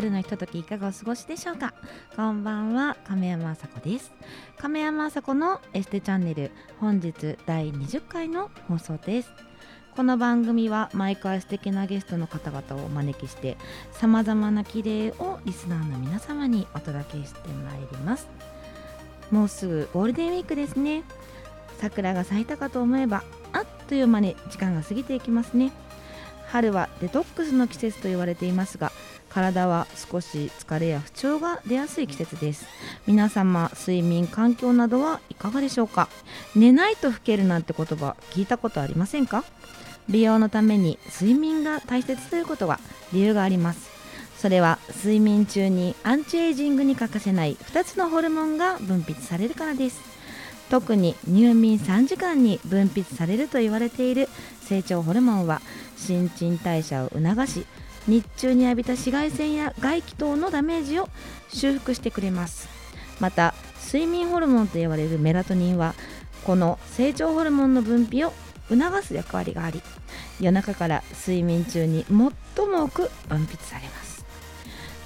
夜のひとときいかがお過ごしでしょうか？こんばんは亀山麻子です。亀山麻子のエステチャンネル本日第20回の放送です。この番組は毎回素敵なゲストの方々をお招きしてさまざまな綺麗をリスナーの皆様にお届けしてまいります。もうすぐゴールデンウィークですね。桜が咲いたかと思えばあっという間に時間が過ぎていきますね。春はデトックスの季節と言われていますが体は少し疲れや不調が出やすい季節です。皆様睡眠環境などはいかがでしょうか？寝ないと老けるなんて言葉聞いたことありませんか？美容のために睡眠が大切ということは理由があります。それは睡眠中にアンチエイジングに欠かせない2つのホルモンが分泌されるからです。特に入眠3時間に分泌されると言われている成長ホルモンは新陳代謝を促し日中に浴びた紫外線や外気等のダメージを修復してくれます。また睡眠ホルモンと言われるメラトニンはこの成長ホルモンの分泌を促す役割があり夜中から睡眠中に最も多く分泌されます。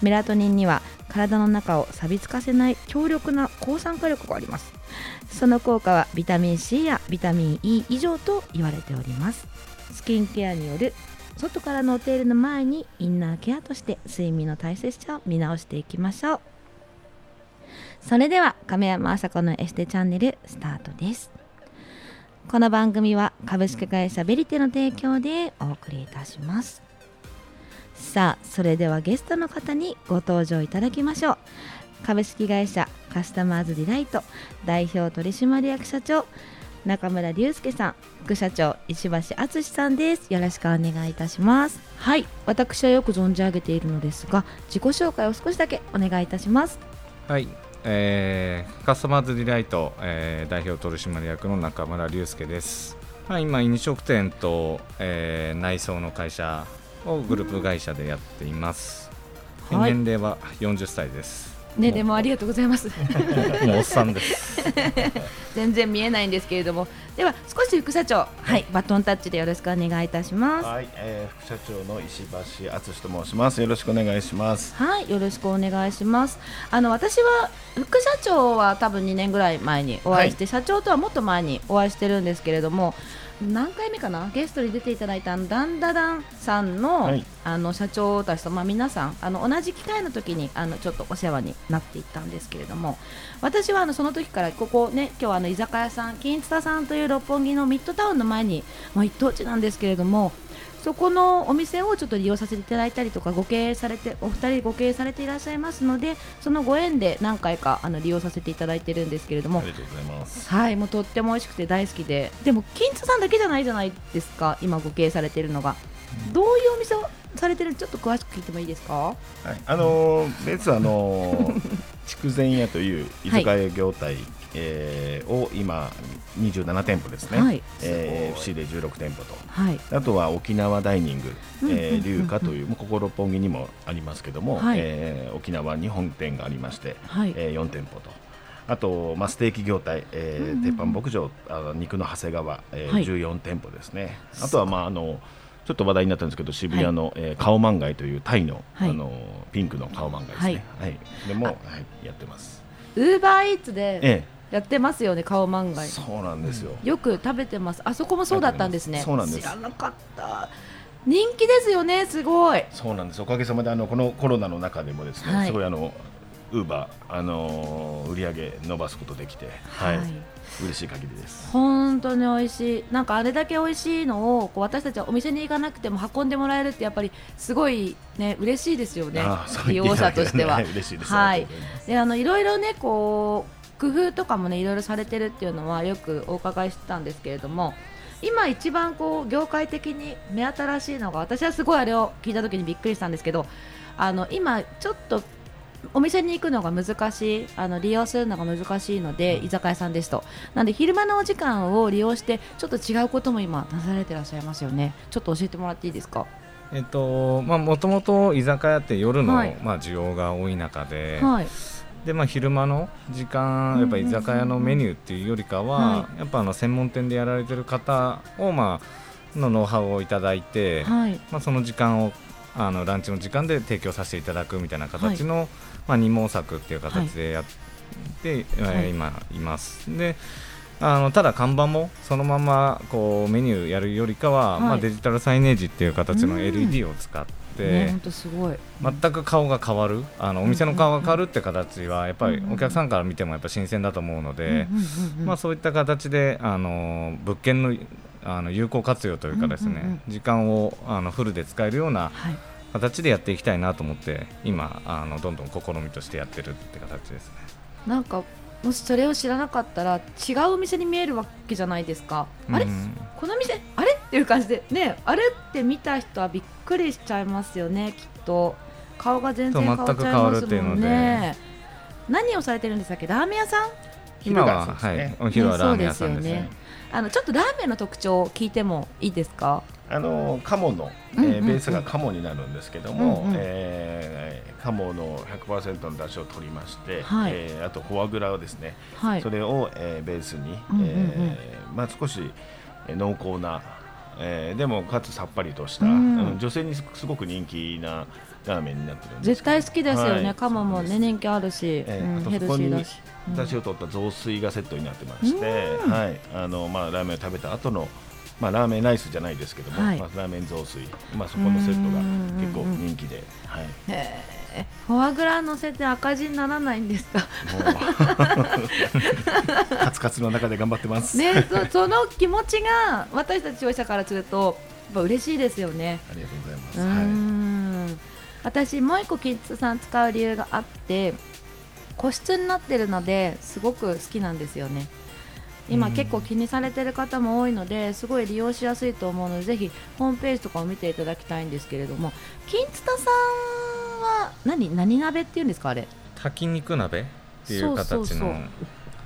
メラトニンには体の中を錆びつかせない強力な抗酸化力があります。その効果はビタミン C やビタミン E 以上と言われております。スキンケアによる外からのお手入れの前にインナーケアとして睡眠の大切さを見直していきましょう。それでは亀山麻子のエステチャンネルスタートです。この番組は株式会社ベリテの提供でお送りいたします。さあそれではゲストの方にご登場いただきましょう。株式会社カスタマーズディライト代表取締役社長中村隆介さん副社長石橋敦さんです。よろしくお願いいたします。はい。私はよく存じ上げているのですが自己紹介を少しだけお願いいたします。はい、えー、カスタマーズディライト、えー、代表取締役の中村隆介です、はい、今飲食店と、えー、内装の会社をグループ会社でやっています、うんはい。年齢は40歳ですねでもありがとうございます もうおっさんです 全然見えないんですけれどもでは少し副社長はいバトンタッチでよろしくお願いいたしますはい、えー、副社長の石橋敦と申します。よろしくお願いします。はい、よろしくお願いします。あの私は副社長は多分2年ぐらい前にお会いして、社長とはもっと前にお会いしてるんですけれども、何回目かな？ゲストに出ていただいたダンダダンさんの、はいあの社長たちとまあ皆さんあの同じ機会の時にあのちょっとお世話になっていったんですけれども、私はあのその時からここね今日はあの居酒屋さん金津田さんという六本木のミッドタウンの前にまあ一等地なんですけれども。そこのお店をちょっと利用させていただいたりとかご経営されてお二人ご経営されていらっしゃいますのでそのご縁で何回かあの利用させていただいてるんですけれども。ありがとうございます。はいもうとっても美味しくて大好きで。でも金津さんだけじゃないじゃないですか今ご経営されてるのが。どういうお店をされてるちょっと詳しく聞いてもいいですか？はい、あのー、別はあのー、筑前屋という居酒屋業態、えーを今27店舗ですね。はい。えー、FC で16店舗と。はい。あとは沖縄ダイニング、うんうんうんうん。えー、龍華という、もうここ六本木にもありますけども、はい。えー沖縄に本店がありまして、はい。えー、4店舗と。あと、まあ、ステーキ業態、えーうんうんうん。鉄板牧場あの肉の長谷川、えーはい。14店舗ですね、あとは、まあ、あのちょっと話題になったんですけど渋谷の、えーカオマンガイというタイの,、はい。あのピンクのカオマンガイですね、はい。でも、はい、やってます、ウーバーイーツでえやってますよね顔漫え、画そうなんですよ、よく食べてます。あそこもそうだったんですね。そうなんです。知らなかった。人気ですよねすごい。そうなんです。おかげさまであのこのコロナの中でもですね、はい。すごいあのウーバー、あのー売り上げ伸ばすことできて、はい。はい。嬉しい限りです。本当に美味しい。なんかあれだけ美味しいのをこう私たちはお店に行かなくても運んでもらえるってやっぱりすごいね嬉しいですよね。あーそう利用者としては。ね嬉しいです。はい。であのいろいろねこう工夫とかもねいろいろされてるっていうのはよくお伺いしてたんですけれども今一番こう業界的に目新しいのが私はすごいあれを聞いた時にびっくりしたんですけどあの今ちょっとお店に行くのが難しいあの利用するのが難しいので居酒屋さんですと。なんで昼間のお時間を利用してちょっと違うことも今なされてらっしゃいますよね。ちょっと教えてもらっていいですか？えっとまあもともと居酒屋って夜の、はい。まあ需要が多い中で、はいでまあ、昼間の時間、やっぱ居酒屋のメニューっていうよりかは、はやっぱあの専門店でやられてる方を、まあのノウハウをいただいて、はい。まあ、その時間をあのランチの時間で提供させていただくみたいな形の、まあ、二毛作っていう形でやって、え今います。であのただ看板もそのままこうメニューやるよりかは、はい。まあ、デジタルサイネージっていう形のうん。LED を使って、ね本当すごい。全く顔が変わるあのお店の顔が変わるって形はやっぱりお客さんから見てもやっぱ新鮮だと思うので、まあ、そういった形であの物件のあの有効活用というかですね、時間をあのフルで使えるようなはい。形でやっていきたいなと思って今あのどんどん試みとしてやってるって形ですね。なんかもしそれを知らなかったら違うお店に見えるわけじゃないですか、あれ？うん。この店？あれ？っていう感じで。ねあれって見た人はびっくりしちゃいますよねきっと。顔が全然変わっちゃいますもんね。何をされてるんでしたっけ？ラーメン屋さん？今は、ね。はい、お昼はラーメン屋さんですね。ね。あのちょっとラーメンの特徴を聞いてもいいですか？あの鴨の、えうんうんうん。ーベースが鴨になるんですけども、うんうんえー鴨の100%の出汁を取りまして、はい。えーあとフォアグラをですね、はい。それを、えーベースに、うんうんうん。えーまあ、少しえー濃厚な、えーでもかつさっぱりとした、うん。女性にすすごく人気なラーメンになってるんです絶対好きですよね、はい。鴨もね人気あるし、えうんーあとヘルシーだし、うん。出汁を取った雑炊がセットになってまして、うん。はい。あのまあ、ラーメンを食べた後のまあ、ラーメンライスじゃないですけども、はい。まあ、ラーメン雑炊、まあ、そこのセットが結構人気で、はい、へえフォアグラ乗せて赤字にならないんですか？カツカツの中で頑張ってます。ねそその気持ちが私たち消費者からするとやっぱ嬉しいですよね。ありがとうございます。うーん私もう一個キッズさん使う理由があって個室になってるのですごく好きなんですよね今うん。結構気にされてる方も多いのですごい利用しやすいと思うのでぜひホームページとかを見ていただきたいんですけれども。金津田さんは何？何鍋っていうんですかあれ？炊き肉鍋っていう形の。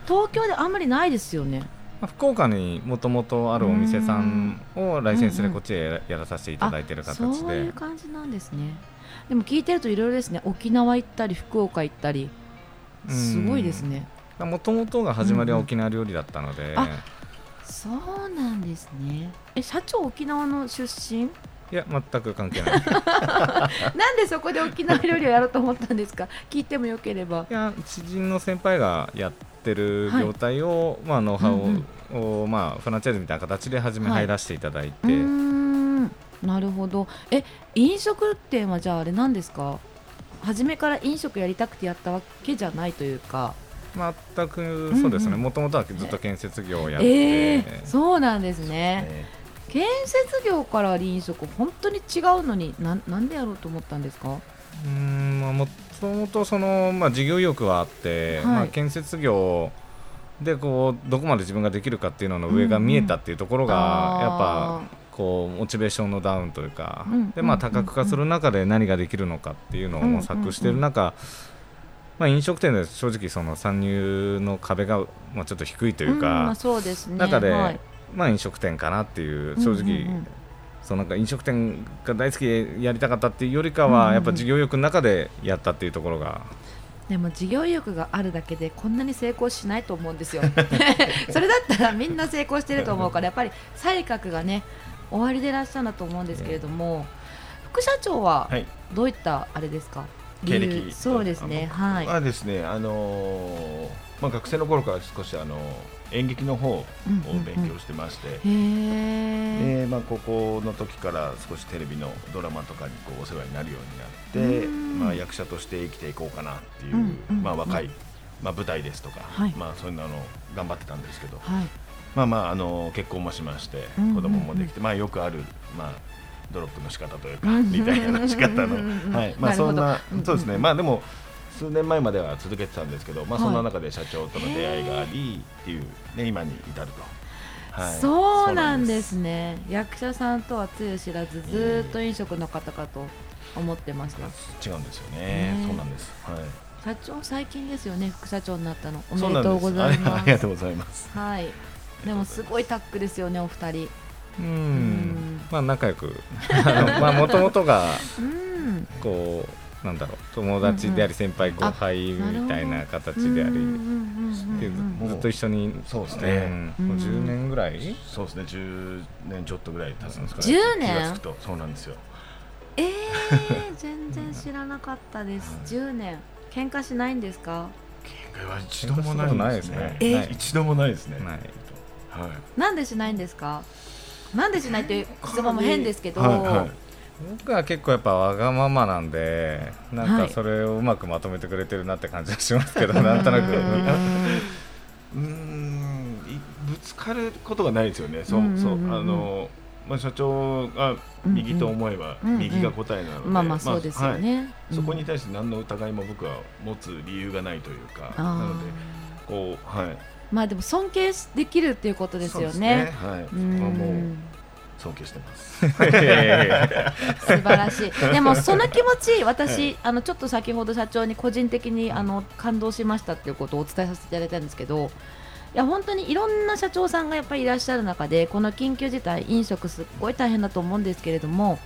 東京であんまりないですよね。まあ福岡にもともとあるお店さんをライセンスでこっちでやらさせていただいてる形あそういでう感じなんですね。でも聞いてるといろいろですね。沖縄行ったり福岡行ったり。すごいですねもともとが始まりは沖縄料理だったので、んあそうなんですね。え社長沖縄の出身？いや全く関係ない。なんでそこで沖縄料理をやろうと思ったんですか？聞いてもよければ。いや知人の先輩がやってる業態を、まあ、ノウハウを、うんをまあ、フランチャイズみたいな形で初めはい入らせていただいて、うーん。なるほど。え飲食店はじゃああれなんですか？初めから飲食やりたくてやったわけじゃないというか全くそうですね。もともとはずっと建設業をやって、えー、そうなんですね。ね。建設業から飲食本当に違うのになんなんでやろうと思ったんですか？うーんまあもともとその、まあ、事業意欲はあって、はい。まあ、建設業でこうどこまで自分ができるかっていうのの上が見えたっていうところが、やっぱこうモチベーションのダウンというか、うんでまあ、うん多角化する中で何ができるのかっていうのをうん模索している中、まあ、飲食店で正直その参入の壁が、まあ、ちょっと低いというか、そうですね。中で、はい。まあ、飲食店かなっていう正直、そのなんか飲食店が大好きでやりたかったっていうよりかは、やっぱ事業欲の中でやったっていうところが。でも事業意欲があるだけでこんなに成功しないと思うんですよ。それだったらみんな成功してると思うからやっぱり才覚がね終わりでいらっしゃるんだと思うんですけれども、副社長ははい、どういったあれですか？経理由歴そうですね。あはい、はですね、あのーまあ、学生の頃から少し、あの演劇の方を勉強してまして、でまあ、高校の時から少しテレビのドラマとかにこうお世話になるようになって、うん。まあ、役者として生きていこうかなっていう、まあ、若い、まあ、舞台ですとか、はい。まあ、そういうのを頑張ってたんですけど、はい。まあまあ、あの結婚もしまして子供もできて、まあ、よくある、まあ、ドロップの仕方というか、うん。リタイアの仕方の、はい。まあ、そんなそうですね、まあ、でも数年前までは続けてたんですけど、まあ、はい。そんな中で社長との出会いがありっていう、ね、今に至ると。はい。そうなんですね。役者さんとはつゆ知らずずーっと飲食の方かと思ってました。違うんですよね。ね。そうなんです。はい。社長最近ですよね。副社長になったの。おめでとうございます。りありがとうございます。はい。でもすごいタッグですよねお二人うん。ん。まあ仲良く。もともとがうん。こうなんだろう。友達であり先輩後輩みたいな形であり、ずっと一緒に。そうですね。うん。もう10年ぐらい、そうですね。10年ちょっとぐらい経つんですかね。10年？気がつくと。そうなんですよ。えー、全然知らなかったです。10年。喧嘩しないんですか？喧嘩は一度もないですね。一度もないですね。ない。はい。なんでしないんですか？なんでしないっていう質問も変ですけど、はいはい。僕は結構やっぱわがままなんでなんはい。かそれをうまくまとめてくれてるなって感じがしますけど なんとなく。うーん。ぶつかることがないですよね、そううんうんうんそうあの、まあ、社長が右と思えばうんうん。右が答えなので、まあまあそうですよはい。ね、そこに対して何の疑いも僕は持つ理由がないというか、なのでこうはいまあでも尊敬できるっていうことですよそうね。はい、うん尊敬してます。素晴らしい。でもその気持ち私、あのちょっと先ほど社長に個人的にあの感動しましたっていうことをお伝えさせていただいたんですけど。いや本当にいろんな社長さんがやっぱりいらっしゃる中でこの緊急事態飲食すっごい大変だと思うんですけれども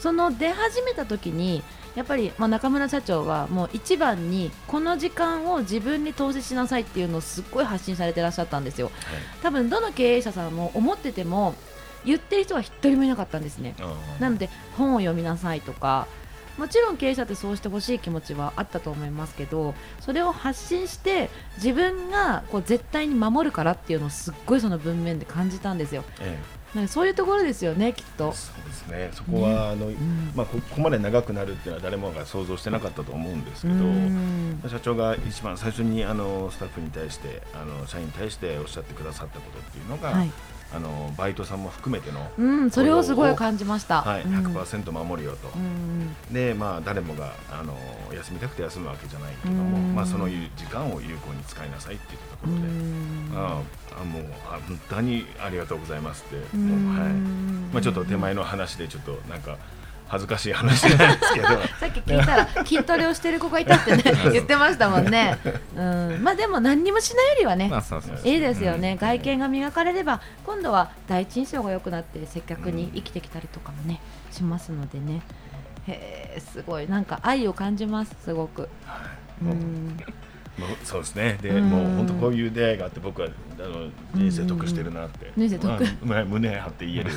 その出始めた時にやっぱり、まあ、中村社長はもう一番にこの時間を自分に投資しなさいっていうのをすっごい発信されてらっしゃったんですよ。多分どの経営者さんも思ってても言ってる人は一人もいなかったんですね。なので本を読みなさいとかもちろん経営者ってそうしてほしい気持ちはあったと思いますけどそれを発信して自分がこう絶対に守るからっていうのをすっごいその文面で感じたんですよ。えなんかそういうところですよねきっえと、そうですね。そこは、あの、うんまあこここまで長くなるっていうのは誰もが想像してなかったと思うんですうけど。ん社長が一番最初にあのスタッフに対してあの社員に対しておっしゃってくださったことっていうのが、はいあのバイトさんも含めての、うん、それをすごい感じました。はい、うん。100%守るよと、うんでまあ誰もがあの休みたくて休むわけじゃないけども、うん。まあその時間を有効に使いなさいっていうとこうろで、ん。ああもうあ本当にありがとうございますって、うん。もうはい、まあちょっと手前の話でちょっとなんか恥ずかしい話なんですけど。さっき聞いたら筋トレをしてる子がいたってね 言ってましたもんね。うん、まあでも何にもしないよりはね。まあそうそういいですよね、うん。外見が磨かれれば今度は第一印象が良くなって接客に生きてきたりとかもねしますのでね。へえすごい。なんか愛を感じますすごく。うもうんそうですね。で、うんもう本当こういう出会いがあって僕はあの人生得してるなって、人生得まあ胸張って言える。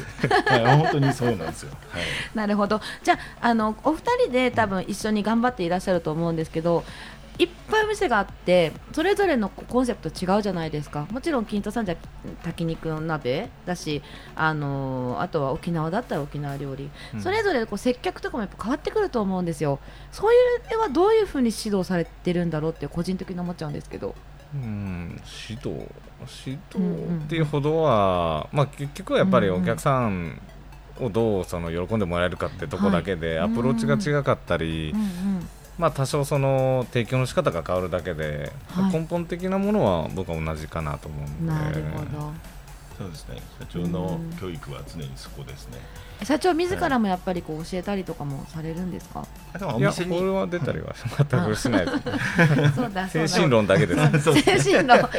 はい、本当にそうなんですよ。はい。なるほどじゃああのお二人で多分一緒に頑張っていらっしゃると思うんですけどいっぱいお店があってそれぞれのコンセプト違うじゃないですか。もちろん金太さんじゃ炊き肉の鍋だしあのあとは沖縄だったら沖縄料理、うん。それぞれこう接客とかもやっぱ変わってくると思うんですよ。そういうのはどういうふうに指導されてるんだろうって個人的に思っちゃうんですけど。うん指導指うんうん導っていうほどは、まあ結局はやっぱりお客さんをどうその喜んでもらえるかってとこだけで、はい。アプローチが違かったり、うんうんまあ多少その提供の仕方が変わるだけで、はい。根本的なものは僕は同じかなと思うんで。なるほど。そうですね。社長の教育は常にそこですね。社長自らもやっぱりこう教えたりとかもされるんですか？はおいやこれは出たりは全くしないそうだ精だ。神論だけです。精神論。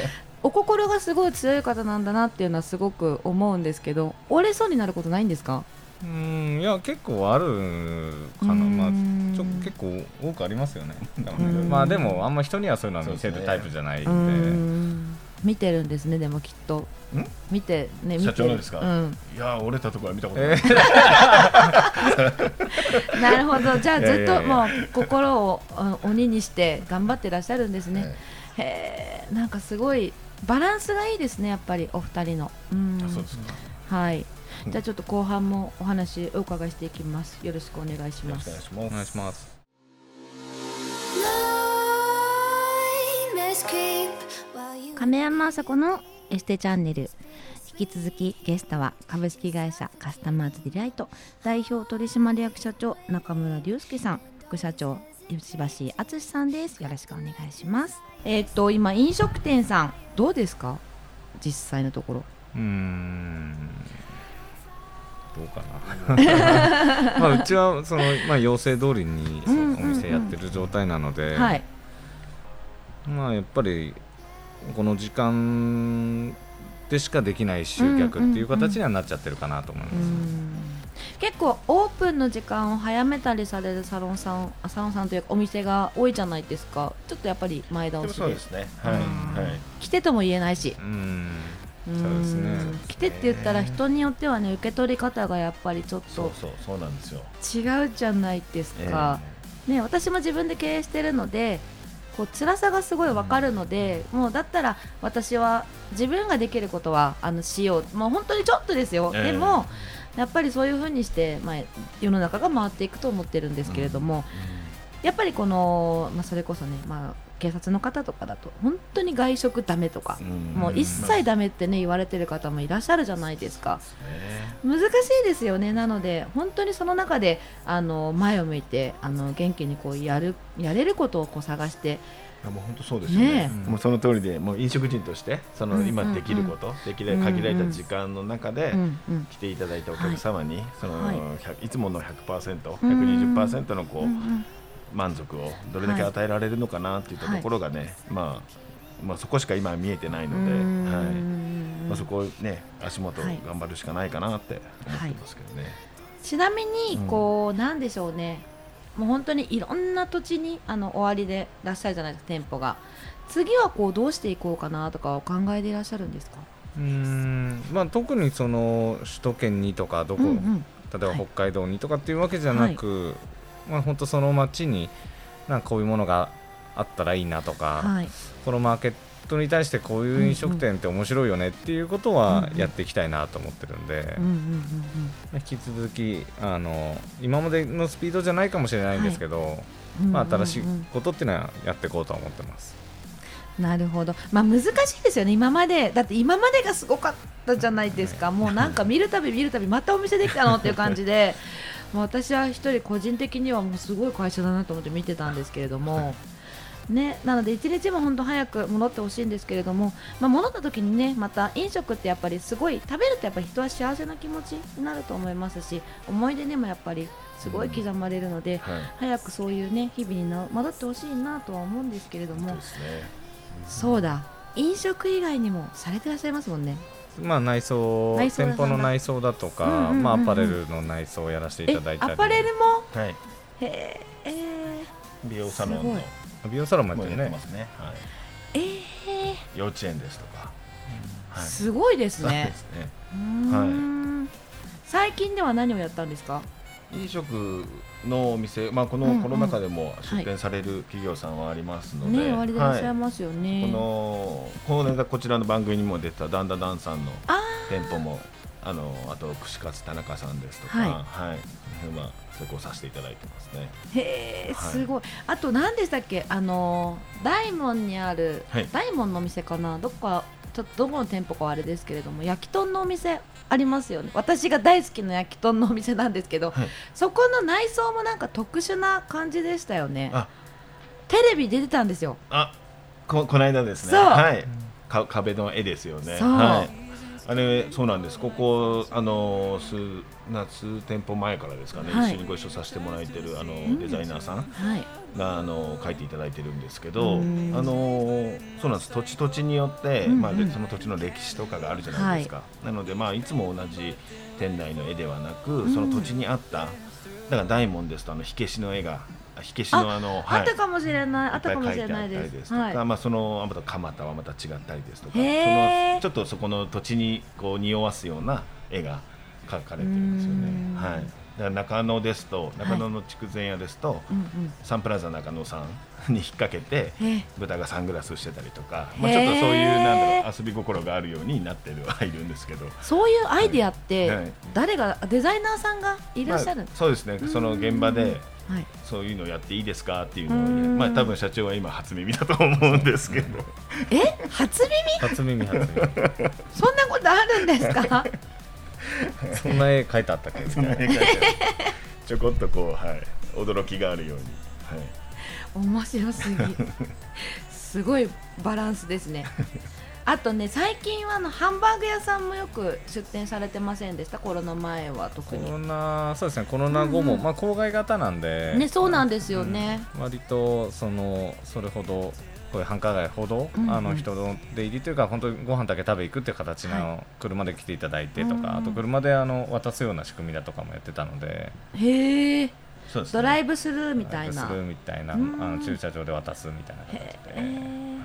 お心がすごい強い方なんだなっていうのはすごく思うんですけど折れそうになることないんですか？うんいや結構あるかな。まあちょ結構多くありますよね。まあでもあんま人にはそういうのは見せるタイプじゃないんで。見てるんですねでもきっと。ん？見てね見て。社長のですか？うん、いや折れたところは見たことない。え なるほど。じゃあずっともう心をあ鬼にして頑張ってらっしゃるんですね、はいへえなんかすごいバランスがいいですねやっぱりお二人の。うん。あそうですか。はい。じゃあちょっと後半もお話お伺いしていきます。よろしくお願いしよろしくおます願いします。お願いします。亀山麻子のエステチャンネル引き続きゲストは株式会社カスタマーズディライト代表取締役社長中村隆介さん副社長吉橋敦さんです。よろしくお願いします。えーっと今飲食店さんどうですか？実際のところうーん。どうかな。まあうちはその、まあ、要請通りにお店やってる状態なので、はい。まあやっぱりこの時間でしかできない集客っていう形にはなっちゃってるかなと思います、うん結構オープンの時間を早めたりされるサロンさんあサロンさんというかお店が多いじゃないですか。ちょっとやっぱり前倒しで。そうですね。はいうん。はい。来てとも言えないし。うんうんそうですね来てって言ったら人によってはね受け取り方がやっぱりちょっとそうそうそうなんですよ。違うじゃないですか、ね、私も自分で経営してるのでこう辛さがすごいわかるので、もうだったら私は自分ができることはあのしよう。もう本当にちょっとですよ、ええ。でもやっぱりそういうふうにして、まあ、世の中が回っていくと思ってるんですけれども、やっぱりこの、まあ、それこそね、まあ、警察の方とかだと本当に外食ダメとか、うん。もう一切ダメってね言われてる方もいらっしゃるじゃないですか。ね。難しいですよね。なので本当にその中であの前を向いてあの元気にこうやるやれることをこう探してもう本当そうですよね。ねえ。もうその通りでもう飲食人としてそのうん。今できること、できる限られた時間の中で、うん。うん。来ていただいたお客様に、その、はい100いつもの100%、うん。120%のこう、うんうん満足をどれだけ与えられるのかなっていったところがね、まあ、まあそこしか今は見えてないので、うはい。んまあ、そこをね足元はい。頑張るしかないかなって思ってますけどね。ちなみにうんこう、なんでしょうね。もう本当にいろんな土地にあの終わりでいらっしゃるじゃないですか店舗が。次はこうどうしていこうかなとかお考えでいらっしゃるんですか？うーん。まあ、特にその首都圏にとかどこ、うんうん。例えば北海道にとかっていうわけじゃなく、まあ本当その町になんかこういうものがあったらいいなとか、はい。このマーケットに対してこういう飲食店って面白いよねっていうことはやっていきたいなと思ってるんで、引き続きあの今までのスピードじゃないかもしれないんですけど、うんまあ、新しいことっていうのはやっていこうとは思ってます。なるほど、まあ、難しいですよね、今まで、だって今までがすごかったじゃないですか、もうなんか見るたび見るたび、またお店できたのっていう感じで、もう私は一人、個人的にはもうすごい会社だなと思って見てたんですけれども、ね、なので、一日も本当早く戻ってほしいんですけれども、まあ、戻った時にね、また飲食ってやっぱりすごい、食べるとやっぱり人は幸せな気持ちになると思いますし、思い出にもやっぱりすごい刻まれるので、はい。早くそういうね、日々にな戻ってほしいなとは思うんですけれども。そう。ですね。そうだ。飲食以外にもされてらっしゃいますもんねまあ、内装店舗の内装だとか、うんうんうんうん。まあ、アパレルの内装をやらせていただいたりアパレルも？はい。へええ美容サロンの。美容サロンもやもってるね。ますね、はい、ー、え幼稚園ですとか、ーはい、すごいですそうでねすね。うーん。最近では何をやったんですか？飲食のお店、まあ、このコロナ禍でも出店される企業さんはありますので、ね終わりでいらっしゃいはいますよね、このこれがこちらの番組にも出たダンダダンさんのあ店舗もあのあと串カツ田中さんですとか、はい。はい、その辺は成功させていただいてますね。ーへえはい。すごい、あと何でしたっけ？あのー大門にある、はい。大門のお店かな？どこかちょっとどこの店舗かはあれですけれども焼き豚のお店ありますよね。私が大好きな焼き豚のお店なんですけど、はい。そこの内装もなんか特殊な感じでしたよね。あ。テレビ出てたんですよ。あここの間ですね、はい、か壁の絵ですよね。そう。はい。あれそうなんです。ここあの数な数店舗前からですかね、はい。一緒にご一緒させてもらえてるあの、んデザイナーさん。はい。があの書いていただいてるんですけど、あうん。のそうなんです。土地土地によって、うんうん。まあでその土地の歴史とかがあるじゃないですか。なのでまあいつも同じ店内の絵ではなく、ん。その土地にあっただから大門ですとあの火消しの絵が火消しのあのあったかもしれない、あいったかもしれないです。りですとか、はい。まあそのまた蒲田はまた違ったりですとか、そのちょっとそこの土地にこう匂わすような絵が描かれてるんですよね。ん。はい。中野ですと中野の筑前屋ですと、うんうん。サンプラザ中野さんに引っ掛けて豚がサングラスしてたりとか、まあちょっとそういうなんだろう遊び心があるようになってるはいるんですけど。そういうアイディアって、はい。誰がデザイナーさんがいらっしゃるんまあそうですね。その現場ではい、そういうのやっていいですかっていうのをまあ多分社長は今初耳だと思うんですけど。え？初耳？初耳初耳。そんなことあるんですか？そんな絵描いてあったっけ？そんな絵描いてあるちょこっとこう、はい、驚きがあるように、はい、面白すぎ。すごいバランスですね。あとね最近はあのハンバーグ屋さんもよく出店されてませんでした？コロナ前は特コロにナそうですね。コロナ後も、うんうん。まあ郊外型なんで。ねそうなんですよね、割とそのそれほどこういう繁華街ほど、あの人の出入りというか本当にご飯だけ食べ行くっていう形はの車で来ていただいてとか、あと車であの渡すような仕組みだとかもやってたので。へえ。そうですね。ドライブスルーみたいな。ドライブするみたいなあうん。の駐車場で渡すみたいな形へでえ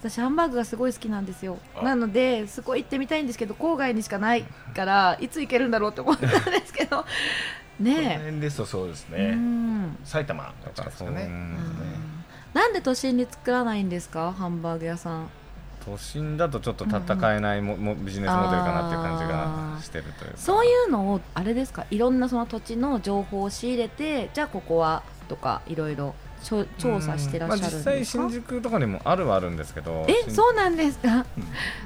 私ハンバーグがすごい好きなんですよ。あ。なのですごい行ってみたいんですけど郊外にしかないから いつ行けるんだろうと思ったんですけど。このね辺ですとそうですね。ん。埼玉とかですかね。うんなんで都心に作らないんですか？ハンバーグ屋さん。都心だとちょっと戦えないも、もビジネスモデルかなっていう感じがしてるというか。そういうのをあれですか？いろんなその土地の情報を仕入れてじゃあここはとかいろいろ調査してらっしゃるんまあ、実際ですか、新宿とかにもあるはあるんですけどえ新そうなんですか？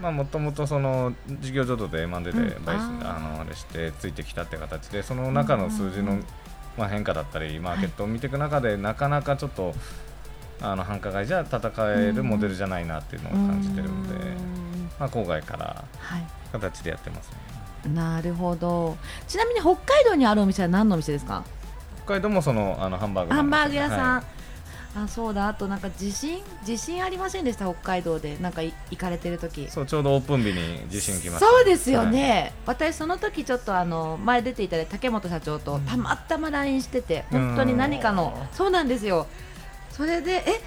まあもともとその事業所で M&A でうん。あのあれしてついてきたって形でその中の数字の、うんうんうん。まあ、変化だったりマーケットを見ていく中で、なかなかちょっとあの繁華街じゃ戦えるモデルじゃないなっていうのを感じてるんで、うんまあ、郊外からはい。形でやってますね。なるほど。ちなみに北海道にあるお店は何のお店ですか？北海道もそのあのハンバーグハンバーグ屋さん、はい。あそうだ。あとなんか地震？地震ありませんでした？北海道で。なんかい行かれてる時。そうちょうどオープン日に地震来ました。そうですよね、私その時ちょっとあの前出ていただいた竹本社長とたまたま LINE してて本当に何かのそうなんですよそれでえ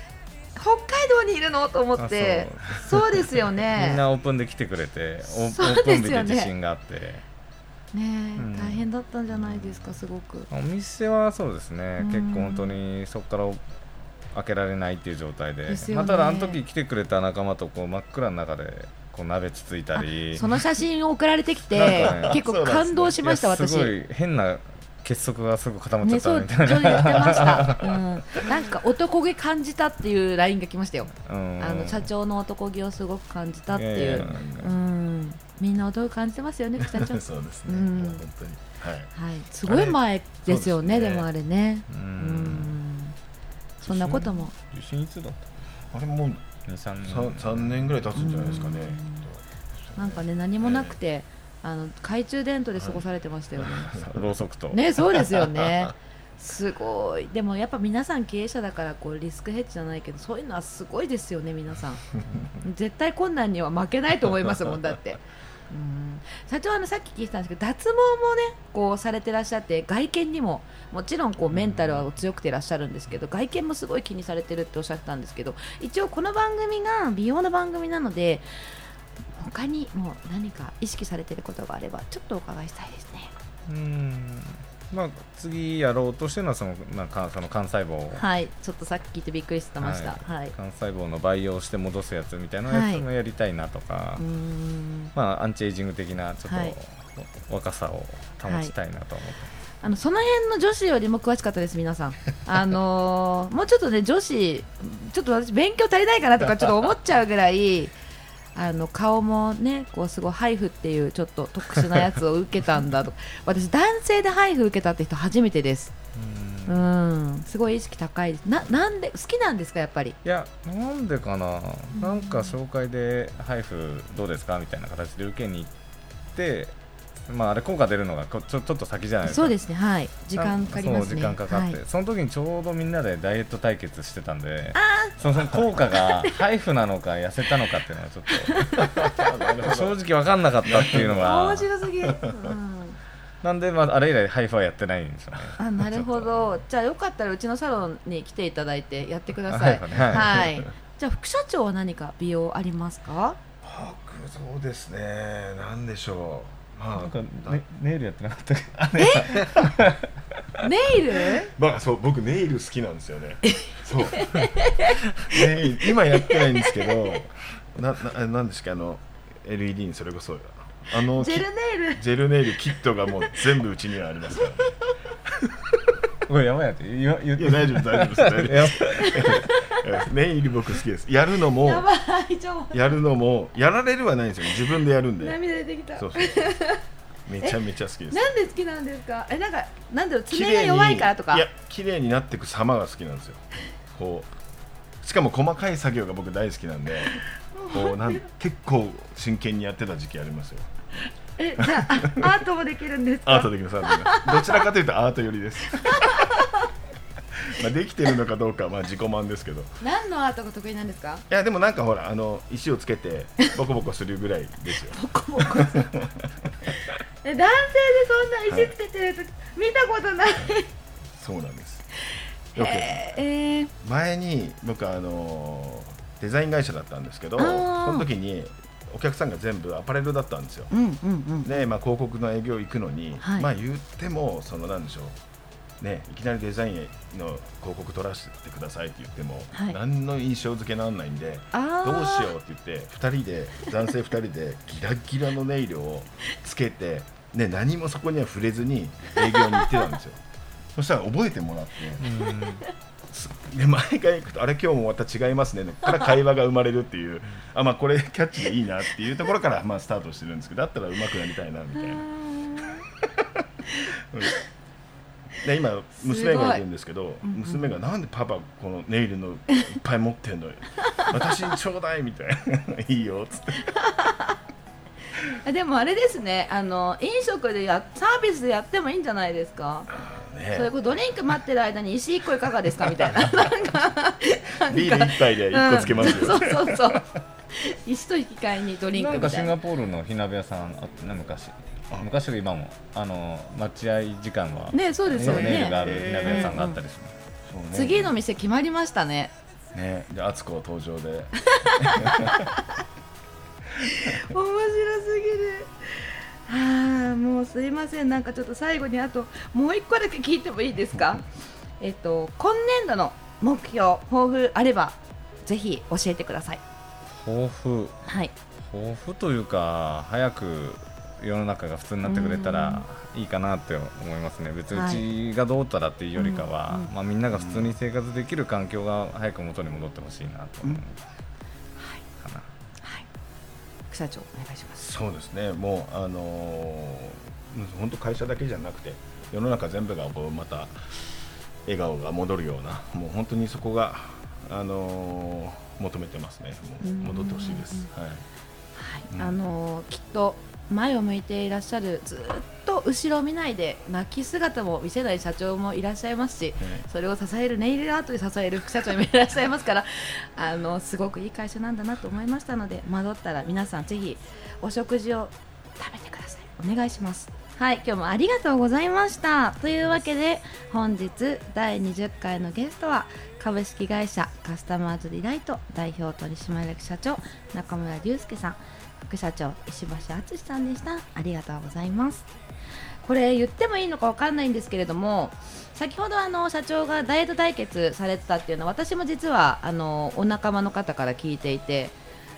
北海道にいるの？と思って。そう。ですよ みんねなオープンで来てくれてオープン日ですよねで地震があって。ねえ、ん。大変だったんじゃないですかすごく。お店はそうですね。うん。結構本当にそこから開けられないっていう状態で。ね。まあ、ただあの時来てくれた仲間とこう真っ暗の中でこう鍋つついたり。その写真を送られてきて、ね。結構感動しました、私。いやすごい変な結束がすぐ固まっちゃね、ったそう、みたいな、ちょっと言ってました。うん、なんか男気感じたっていうラインが来ましたよ。うん。あの社長の男気をすごく感じたっていう。うん、みんな男気感じてますよね、副社長。はい、そうですね、うん。もう本当に。はい。すごい前ですよね、ねでもあれね。ううん。ん、そんなことも。地震いつだっあれもうた23年。三三年ぐらい経つんじゃないですかね。なんかね、何もなくて、あの懐中電灯で過ごされてましたよね。ろうそくと、ね、そうですよね。すごい。でもやっぱ皆さん経営者だからこうリスクヘッジじゃないけどそういうのはすごいですよね皆さん。絶対困難には負けないと思いますもんだって。うん。社長あのさっき聞いてたんですけど脱毛もねこうされてらっしゃって外見にももちろんこうメンタルは強くてらっしゃるんですけど外見もすごい気にされてるっておっしゃってたんですけど一応この番組が美容の番組なので他にもう何か意識されてることがあればちょっとお伺いしたいですね。うん。まあ、次やろうとしてるのはその、まあ、かその幹細胞を、はい。ちょっとさっき聞いてびっくりしてました。はい、幹細胞の培養して戻すやつみたいなはいやつもやりたいなとか、うーん。まあ、アンチエイジング的なちょっと、はい。若さを保ちたいなと思って、あのその辺の女子よりも詳しかったです、皆さん。あのーもうちょっとね、女子、ちょっと私、勉強足りないかなとか、ちょっと思っちゃうぐらい、あの顔もね、こうすごいハイフっていうちょっと特殊なやつを受けたんだと、私、男性でハイフ受けたって人、初めてです。ううんん、すごい意識高いです。ななんで好きなんですか、やっぱり？いやなんでかな、なんか紹介で「ハイフどうですか?」みたいな形で受けに行って、まあ、あれ効果出るのがこちょちょっと先じゃないですか。そうですね、はい、時間かかりますね。そう時間かかって、はい。その時にちょうどみんなでダイエット対決してたんでそのその効果が ハイフなのか痩せたのかっていうのはちょっと 正直分かんなかったっていうのが。面白すぎる。うん。なんで、まあ、あれ以来ハイフはやってないんですよね。あなるほど。じゃあよかったらうちのサロンに来ていただいてやってください。はい。はい。はい。じゃあ副社長は何か美容ありますか？僕そうですね。なんでしょう。まなんか、ネイルやってなかったっけ？ネイル？まあそう僕ネイル好きなんですよね。そう。ネイル今やってないんですけど、なななんですか？あの LED にそれこそあのジェルネイル？キジェルネイルキットがもう全部うちにはありますから。おいやばいやって言って。大丈夫大丈夫です大丈夫やです。ネイル僕好きです。やるのもやるのもやられるはないんですよ。自分でやるんで。涙出てきたそうそう。めちゃめちゃ好きです。なんで好きなんですか？えなんかなんだろう綺麗に爪が弱いからとか？いや綺麗になっていく様が好きなんですよこうしかも細かい作業が僕大好きなんで こうなん結構真剣にやってた時期ありますよえじゃああアートもできるんですか？アートできますアートできますどちらかというとアート寄りですまあできてるのかどうかはまあ自己満ですけど。い何のアートが得意なんですか？やでもなんかほらあの石をつけてボコボコするぐらいですよ。ボコボコ。え男性でそんな石つけてると見たことない。そうなんです。よくえー、前に僕あのデザイン会社だったんですけどその時にお客さんが全部アパレルだったんですよ。うんうんうん。で、まあ、広告の営業行くのに、はい。まあ言ってもそのなんでしょうねいきなりデザインの広告撮らせてくださいって言っても、はい。何の印象付けなんないんであどうしよううって言って2人で男性2人でギラギラのネイルをつけて、ね、何もそこには触れずに営業に行ってたんですよ。そしたら覚えてもらってすで毎回行くとあれ今日もまた違いますねから会話が生まれるっていうあまあこれキャッチでいいなっていうところからまあスタートしてるんですけどだったら上手くなりたいなみたいな。うんで今娘がいるんですけど娘がなんでパパこのネイルのいっぱい持ってんのよ。私にちょうだいみたいな。いいよっつって。あでもあれですね。あの飲食でやサービスでやってもいいんじゃないですか？ね。それこそドリンク待ってる間に石一個いかがですか？みたいな。なんかなんビール一杯で一個つけますよ、うんそうそうそう。石と引き換えにドリンな。んかシンクみたいなガポールの火鍋屋さんあってね昔昔と今もあの待合時間がねそうですよね。ネイルがある火鍋屋さんがあったりします、そうね。次の店決まりましたね。ねで敦子登場で。面白すぎる。ああもうすいません。なんかちょっと最後にあともう一個だけ聞いてもいいですか？えっと今年度の目標抱負あればぜひ教えてください。抱負。はい。抱負というか早く世の中が普通になってくれたらいいかなって思いますね。別はにうちがどうたらっていうよりかは、うんうんまあ、みんなが普通に生活できる環境が早く元に戻ってほしいなと思う、かなはい。副社長お願いします。そうですね。もうあのー本当会社だけじゃなくて世の中全部がこうまた笑顔が戻るようなもう本当にそこがあのー求めてますね。もう戻ってほしいです、はい。はい、うん。あのーきっと前を向いていらっしゃるずっと後ろを見ないで泣き姿も見せない社長もいらっしゃいますしね。それを支えるネイルアートで支える副社長もいらっしゃいますからあのすごくいい会社なんだなと思いましたので戻ったら皆さんぜひお食事を食べてください。お願いします。はい今日もありがとうございました。というわけで本日第20回のゲストは株式会社カスタマーズリライト代表取締役社長中村隆介さん副社長石橋敦さんでした。ありがとうございます。これ言ってもいいのかわかんないんですけれども先ほどあの社長がダイエット対決されてたっていうのは私も実はあのお仲間の方から聞いていて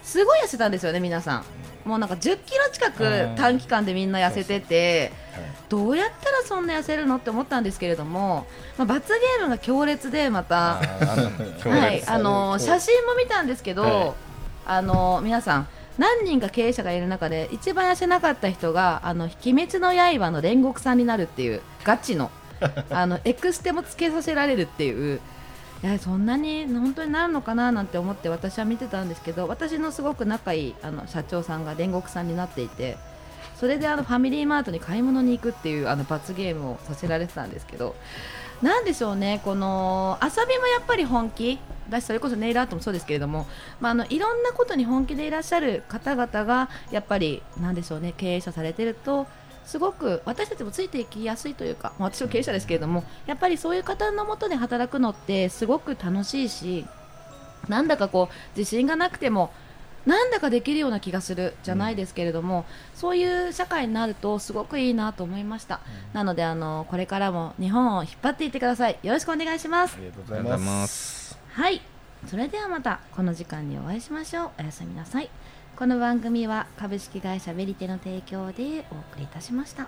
すごい痩せたんですよね皆さん。もうなんか1 0キロ近く短期間でみんな痩せててどうやったらそんな痩せるのって思ったんですけれども、まあ、罰ゲームが強烈でまたはい、烈。あの写真も見たんですけど、はい。あの皆さん何人か経営者がいる中で一番痩せなかった人が「あの鬼滅の刃」の煉獄さんになるっていうガチの あのエクステもつけさせられるっていういやそんなに本当になるのかななんて思って私は見てたんですけど私のすごく仲いいあの社長さんが煉獄さんになっていてそれであのファミリーマートに買い物に行くっていうあの罰ゲームをさせられてたんですけどなんでしょうね、この遊びもやっぱり本気？だしそれこそネイルアートもそうですけれども、まあ、あのいろんなことに本気でいらっしゃる方々がやっぱりなんでしょうね経営者されてるとすごく私たちもついていきやすいというか、まあ私も経営者ですけれどもやっぱりそういう方のもとで働くのってすごく楽しいしなんだかこう自信がなくてもなんだかできるような気がするじゃないですけれども、そういう社会になるとすごくいいなと思いました、なのであのこれからも日本を引っ張っていってください。よろしくお願いします。ありがとうございますはい。それではまたこの時間にお会いしましょう。おやすみなさい。この番組は株式会社ベリテの提供でお送りいたしました。